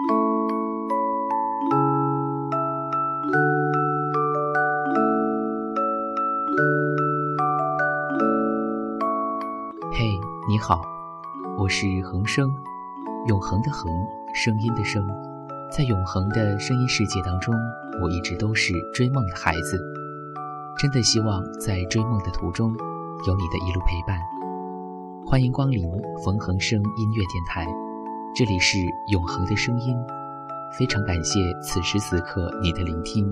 嘿，你好，我是恒生，永恒的恒，声音的声，在永恒的声音世界当中，我一直都是追梦的孩子。真的希望在追梦的途中，有你的一路陪伴。欢迎光临冯恒生音乐电台，这里是永恒的声音。非常感谢此时此刻你的聆听。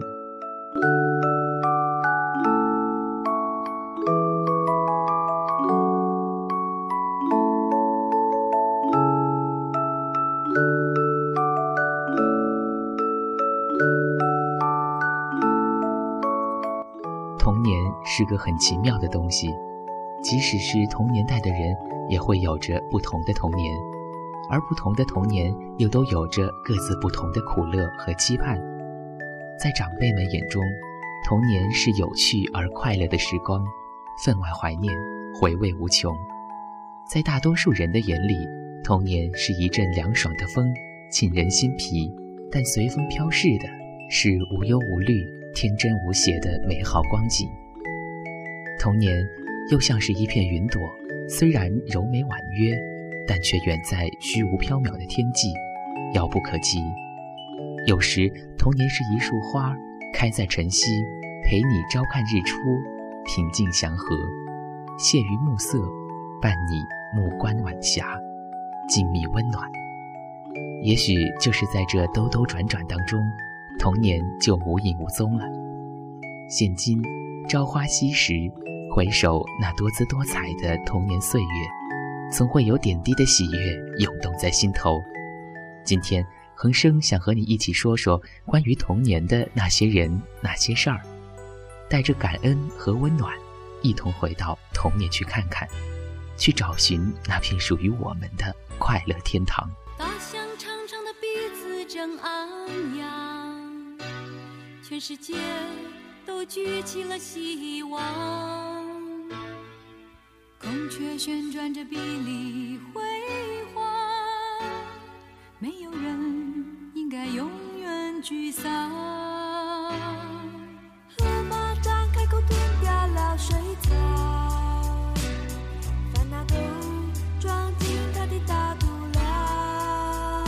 童年是个很奇妙的东西，即使是同年代的人，也会有着不同的童年，而不同的童年又都有着各自不同的苦乐和期盼。在长辈们眼中，童年是有趣而快乐的时光，分外怀念，回味无穷；在大多数人的眼里，童年是一阵凉爽的风，沁人心脾，但随风飘逝的是无忧无虑。天真无邪的美好光景，童年又像是一片云朵，虽然柔美婉约，但却远在虚无缥缈的天际，遥不可及。有时，童年是一束花，开在晨曦，陪你朝看日出，平静祥和；泻于暮色，伴你目观晚霞，静谧温暖。也许就是在这兜兜转转当中。童年就无影无踪了。现今朝花夕拾，回首那多姿多彩的童年岁月，总会有点滴的喜悦涌动在心头。今天，恒生想和你一起说说关于童年的那些人、那些事儿，带着感恩和温暖，一同回到童年去看看，去找寻那片属于我们的快乐天堂。大象长长的鼻子正昂扬。全世界都举起了希望，孔雀旋转着碧丽辉煌，没有人应该永远沮丧。河马张开口吞掉了水草。烦恼都装进他的大肚量，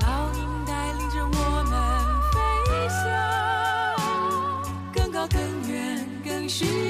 老鹰带领着我们飞翔，更高更远，更需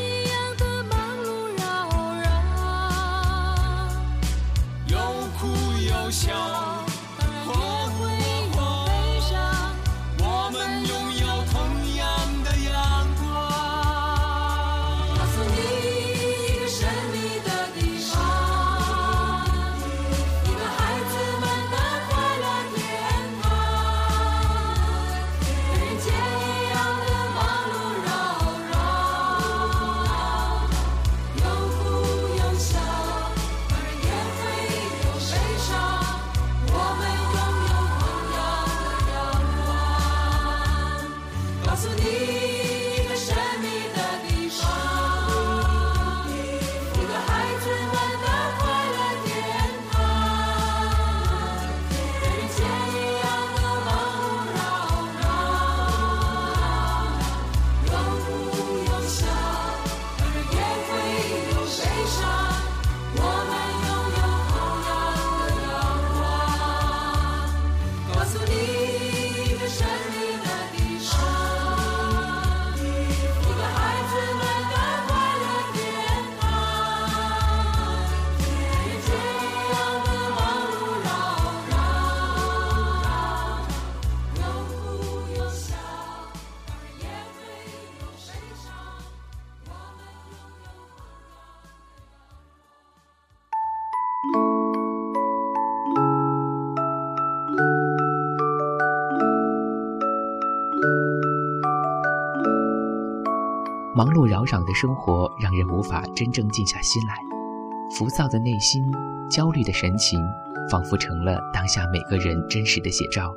笑。忙碌扰攘的生活让人无法真正静下心来，浮躁的内心、焦虑的神情，仿佛成了当下每个人真实的写照。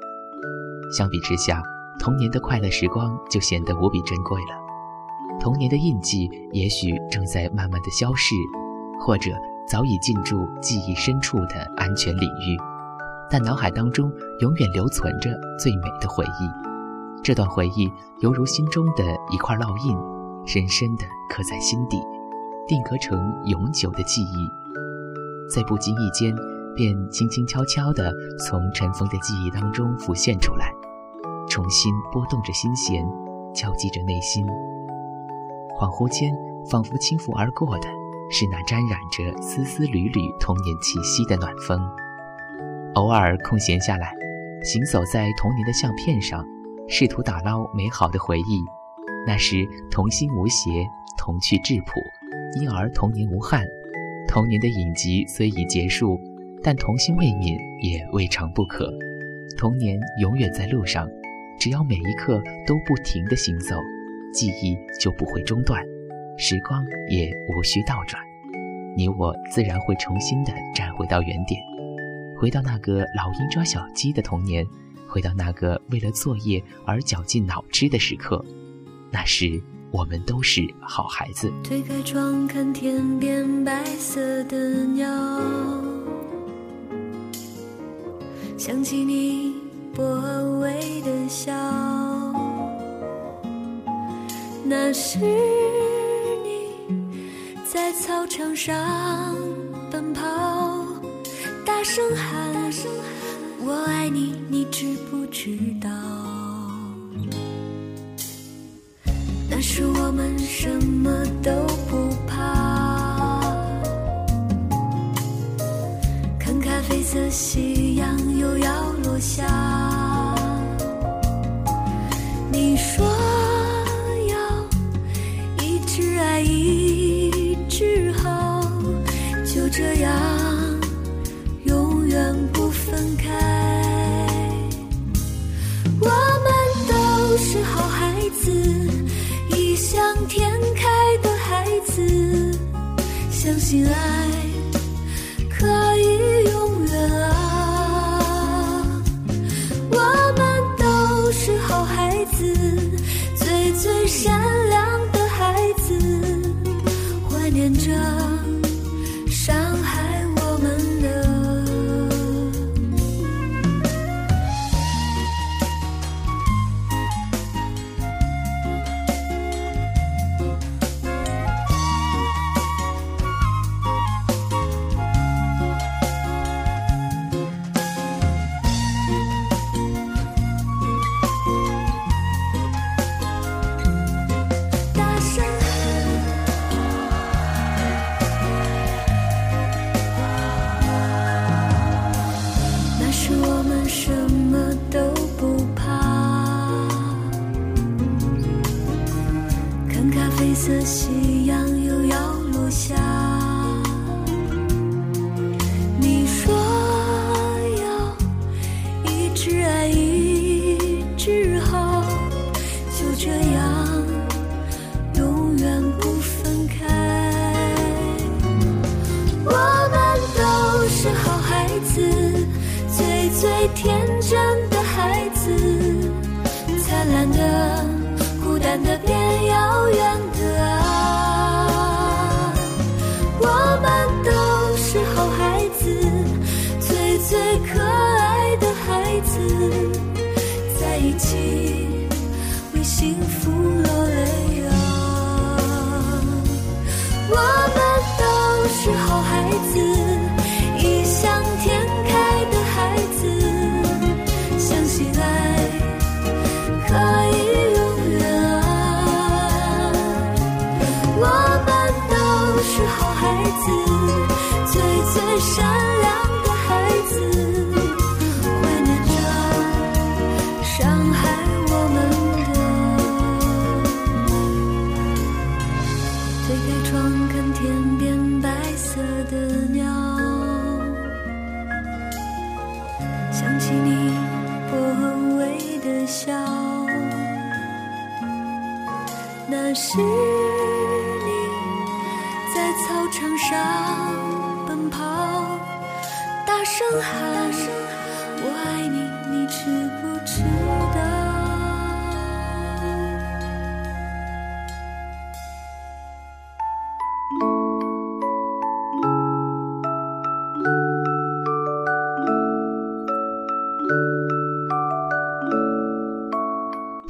相比之下，童年的快乐时光就显得无比珍贵了。童年的印记也许正在慢慢的消逝，或者早已进驻记忆深处的安全领域，但脑海当中永远留存着最美的回忆。这段回忆犹如心中的一块烙印，深深的刻在心底，定格成永久的记忆，在不经意间便轻轻悄悄地从尘封的记忆当中浮现出来，重新拨动着心弦，敲击着内心。恍惚间，仿佛轻拂而过的是那沾染着丝丝缕缕童年气息的暖风。偶尔空闲下来，行走在童年的相片上，试图打捞美好的回忆。那时童心无邪，童趣质朴，因而童年无憾。童年的影集虽已结束，但童心未泯，也未尝不可。童年永远在路上，只要每一刻都不停地行走。记忆就不会中断，时光也无需倒转，你我自然会重新的站回到原点，回到那个老鹰抓小鸡的童年，回到那个为了作业而绞尽脑汁的时刻。那时我们都是好孩子。推开窗看天边白色的鸟，想起你薄微的笑。那是你在操场上奔跑，大声喊“我爱你”，你知不知道？什么都不怕，看咖啡色夕阳又要落下，醒来黑色夕阳又要落下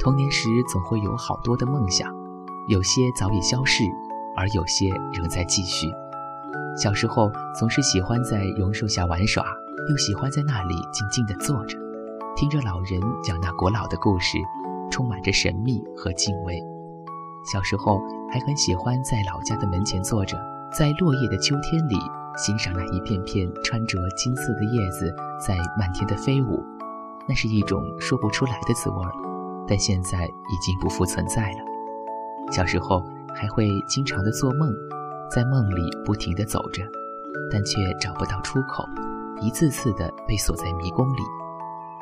童年时总会有好多的梦想，有些早已消逝，而有些仍在继续。小时候总是喜欢在榕树下玩耍，又喜欢在那里静静地坐着，听着老人讲那古老的故事，充满着神秘和敬畏。小时候还很喜欢在老家的门前坐着，在落叶的秋天里欣赏那一片片穿着金色的叶子在漫天的飞舞，那是一种说不出来的滋味儿。但现在已经不复存在了。小时候还会经常的做梦，在梦里不停的走着，但却找不到出口，一次次的被锁在迷宫里，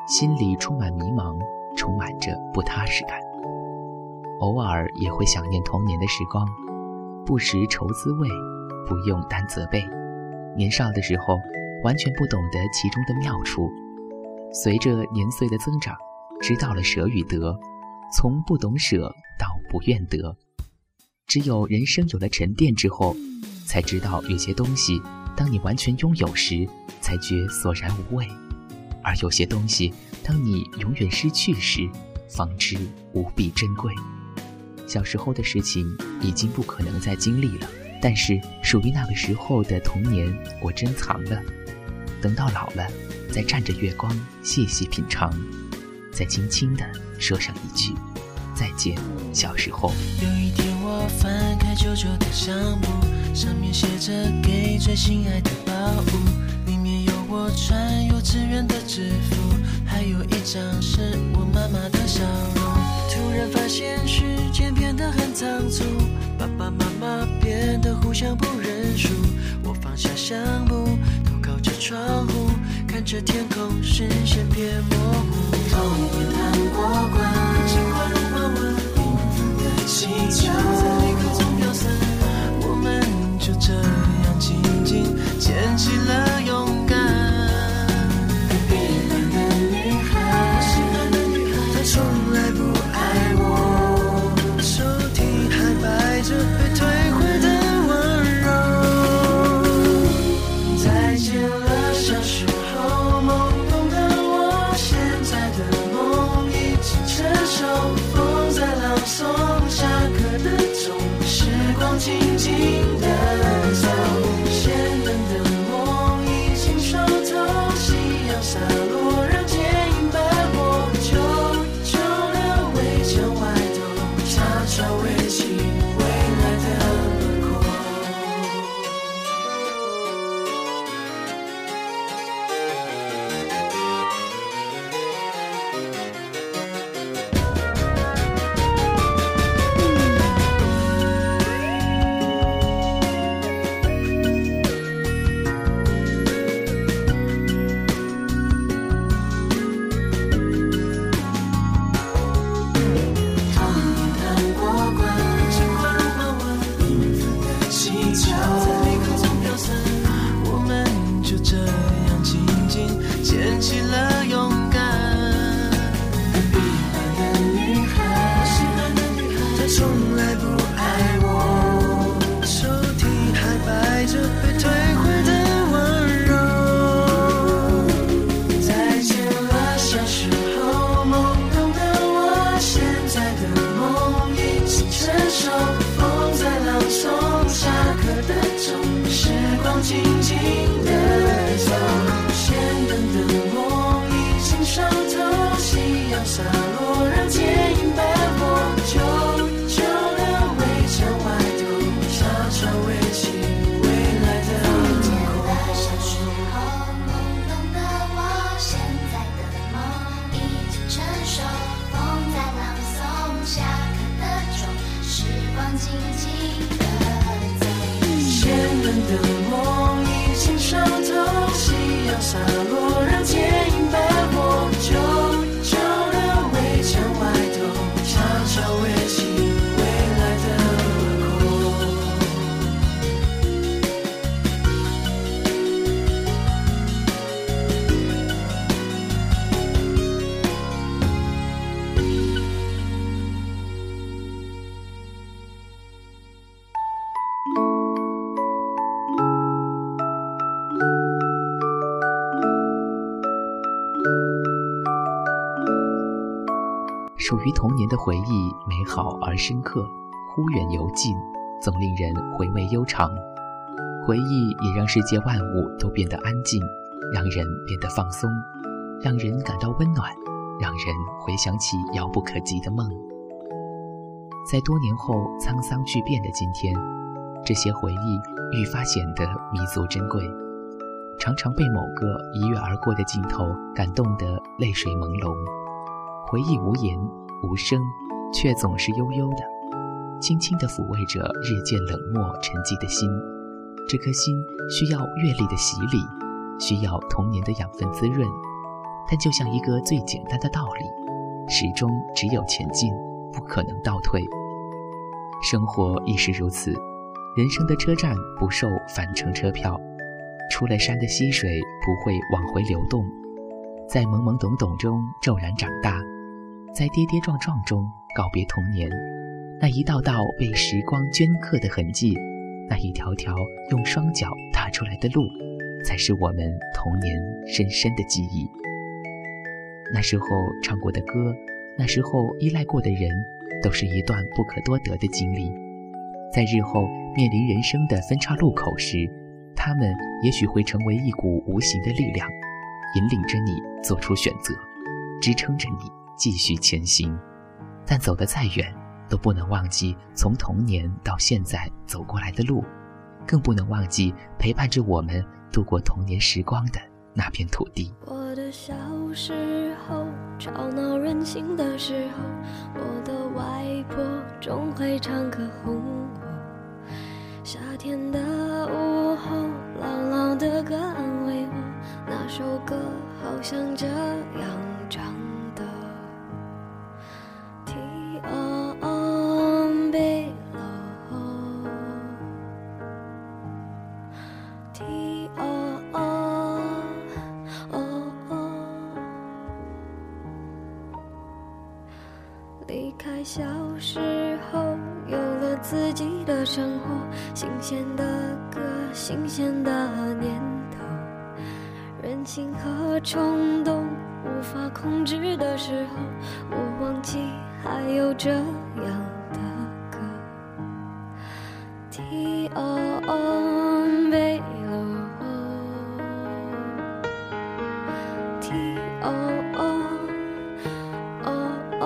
心里充满迷茫，充满着不踏实感。偶尔也会想念童年的时光，不识愁滋味，不用担责备。年少的时候，完全不懂得其中的妙处，随着年岁的增长。知道了舍与得，从不懂舍到不愿得，只有人生有了沉淀之后，才知道有些东西，当你完全拥有时，才觉索然无味；而有些东西，当你永远失去时，方知无比珍贵。小时候的事情已经不可能再经历了，但是属于那个时候的童年，我珍藏了，等到老了，再站着月光细细品尝。再轻轻地说上一句再见，小时候。有一天我翻开旧旧的相簿，上面写着给最心爱的宝物，里面有我穿幼稚园的制服，还有一张是我妈妈的笑容。突然发现时间变得很仓促，爸爸妈妈变得互相不认输。我放下相簿，头靠着窗户，看着天空，视线变模糊。不过关情话融化完冰冷的气球在离开中飘散我们就这样静静牵起了头，属于童年的回忆美好而深刻，忽远犹近，总令人回味悠长。回忆也让世界万物都变得安静，让人变得放松，让人感到温暖，让人回想起遥不可及的梦。在多年后沧桑巨变的今天，这些回忆愈发显得弥足珍贵，常常被某个一跃而过的镜头感动得泪水朦胧。回忆无言无声，却总是悠悠的，轻轻地抚慰着日渐冷漠沉寂的心。这颗心需要阅历的洗礼，需要童年的养分滋润。但就像一个最简单的道理，始终只有前进。不可能倒退，生活亦是如此。人生的车站不售返程车票，出了山的溪水不会往回流动。在懵懵懂懂中骤然长大，在跌跌撞撞中告别童年。那一道道被时光镌刻的痕迹，那一条条用双脚踏出来的路，才是我们童年深深的记忆。那时候唱过的歌。那时候依赖过的人，都是一段不可多得的经历。在日后面临人生的分岔路口时，他们也许会成为一股无形的力量，引领着你做出选择，支撑着你继续前行。但走得再远，都不能忘记从童年到现在走过来的路，更不能忘记陪伴着我们度过童年时光的那片土地。我的小时候。吵闹任性的时候，我的外婆总会唱歌哄我。夏天的午后，朗朗的歌安慰我，那首歌好像这样唱。小天黑黑欲落雨天黑黑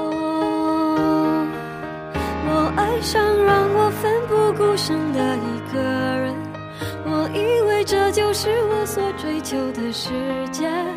我爱上让我奋不顾身的一个人我以为这就是我所追求的世界。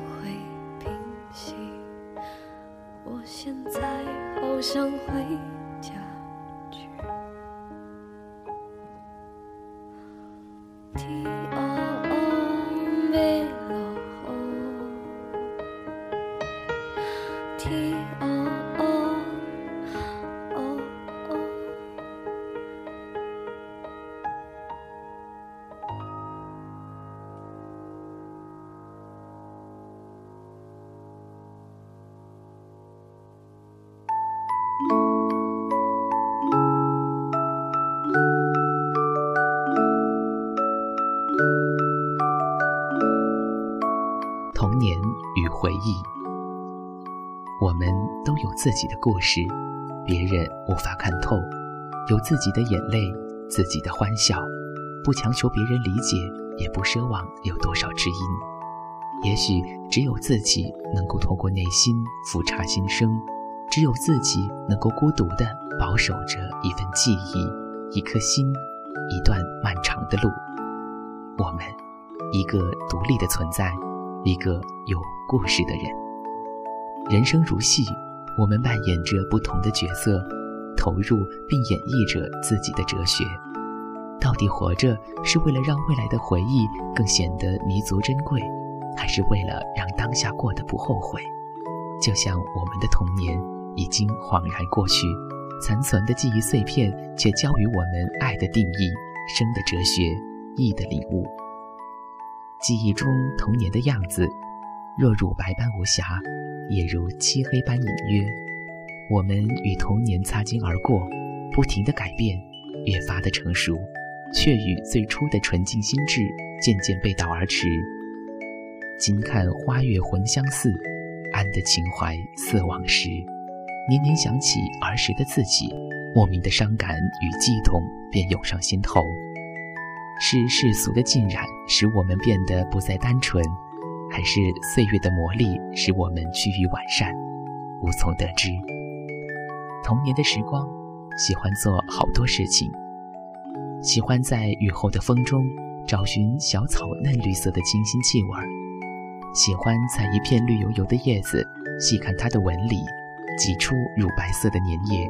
相会回忆。我们都有自己的故事，别人无法看透，有自己的眼泪，自己的欢笑，不强求别人理解，也不奢望有多少知音。也许只有自己能够透过内心俯察心声，只有自己能够孤独地保守着一份记忆，一颗心，一段漫长的路。我们，一个独立的存在，一个有故事的人。人生如戏，我们扮演着不同的角色，投入并演绎着自己的哲学。到底活着是为了让未来的回忆更显得弥足珍贵？还是为了让当下过得不后悔，就像我们的童年已经恍然过去，残存的记忆碎片却教予我们爱的定义、生的哲学、义的领悟。记忆中童年的样子，若乳白般无瑕，也如漆黑般隐约。我们与童年擦肩而过，不停的改变，越发的成熟，却与最初的纯净心智渐渐背道而驰。今看花月魂相似，安的情怀似往时。年年想起儿时的自己，莫名的伤感与悸动便涌上心头。是世俗的浸染使我们变得不再单纯，还是岁月的磨砺使我们趋于完善？无从得知。童年的时光，喜欢做好多事情，喜欢在雨后的风中找寻小草嫩绿色的清新气味。喜欢在一片绿油油的叶子细看它的纹理，挤出乳白色的粘液。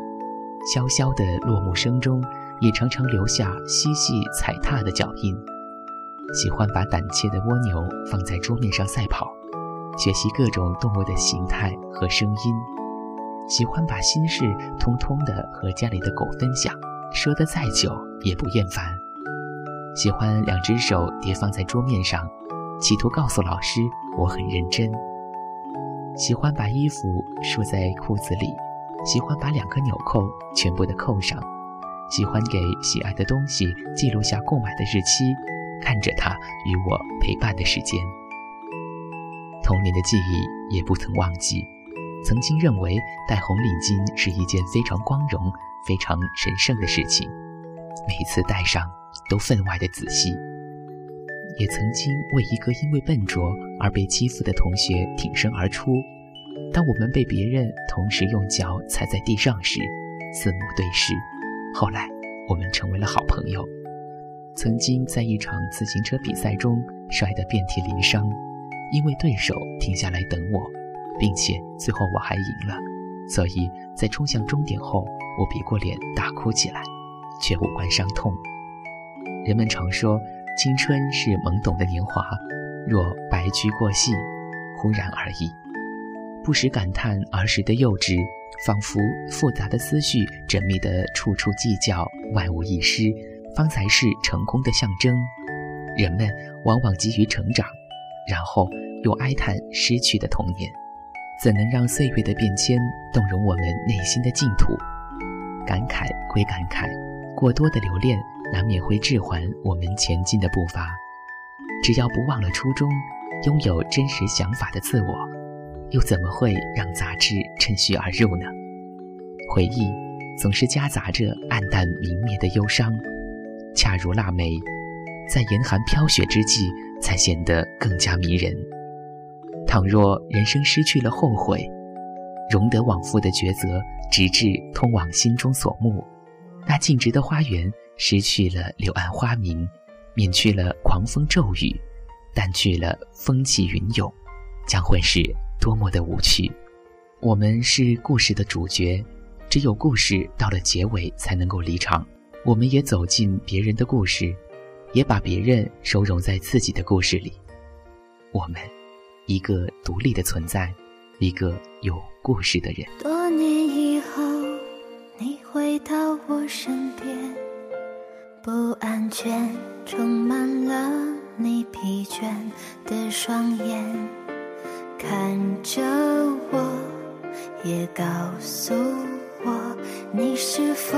萧萧的落木声中，也常常留下嬉戏踩踏的脚印。喜欢把胆怯的蜗牛放在桌面上赛跑，学习各种动物的形态和声音。喜欢把心事通通的和家里的狗分享，说得再久也不厌烦。喜欢两只手叠放在桌面上。企图告诉老师我很认真。喜欢把衣服束在裤子里，喜欢把两个纽扣全部的扣上，喜欢给喜爱的东西记录下购买的日期，看着他与我陪伴的时间。童年的记忆也不曾忘记，曾经认为戴红领巾是一件非常光荣、非常神圣的事情，每次戴上都分外的仔细。也曾经为一个因为笨拙而被欺负的同学挺身而出。当我们被别人同时用脚踩在地上时，四目对视。后来，我们成为了好朋友。曾经在一场自行车比赛中摔得遍体鳞伤，因为对手停下来等我，并且最后我还赢了，所以在冲向终点后，我别过脸大哭起来，却无关伤痛。人们常说。青春是懵懂的年华，若白驹过隙，忽然而已。不时感叹儿时的幼稚，仿佛复杂的思绪缜密的处处计较，万无一失，方才是成功的象征。人们往往急于成长，然后又哀叹失去的童年，怎能让岁月的变迁动容我们内心的净土？感慨归感慨，过多的留恋。难免会滞缓我们前进的步伐。只要不忘了初衷，拥有真实想法的自我，又怎么会让杂质趁虚而入呢？回忆总是夹杂着暗淡明灭的忧伤，恰如腊梅，在严寒飘雪之际才显得更加迷人。倘若人生失去了后悔，容得往复的抉择，直至通往心中所慕，那静植的花园。失去了柳暗花明，免去了狂风骤雨，淡去了风起云涌，将会是多么的无趣。我们是故事的主角，只有故事到了结尾才能够离场。我们也走进别人的故事，也把别人收容在自己的故事里。我们，一个独立的存在，一个有故事的人。多年以后，你回到我身边。不安全充满了你疲倦的双眼，看着我，也告诉我，你是否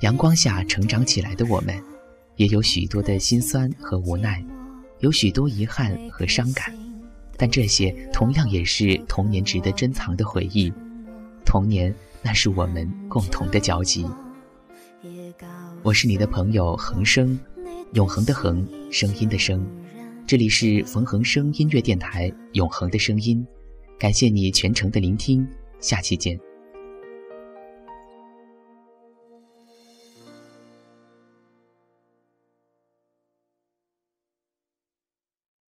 阳光下成长起来的我们，也有许多的辛酸和无奈，有许多遗憾和伤感，但这些同样也是童年值得珍藏的回忆。童年，那是我们共同的交集。我是你的朋友恒生，永恒的恒，声音的声。这里是冯恒生音乐电台，永恒的声音。感谢你全程的聆听，下期见。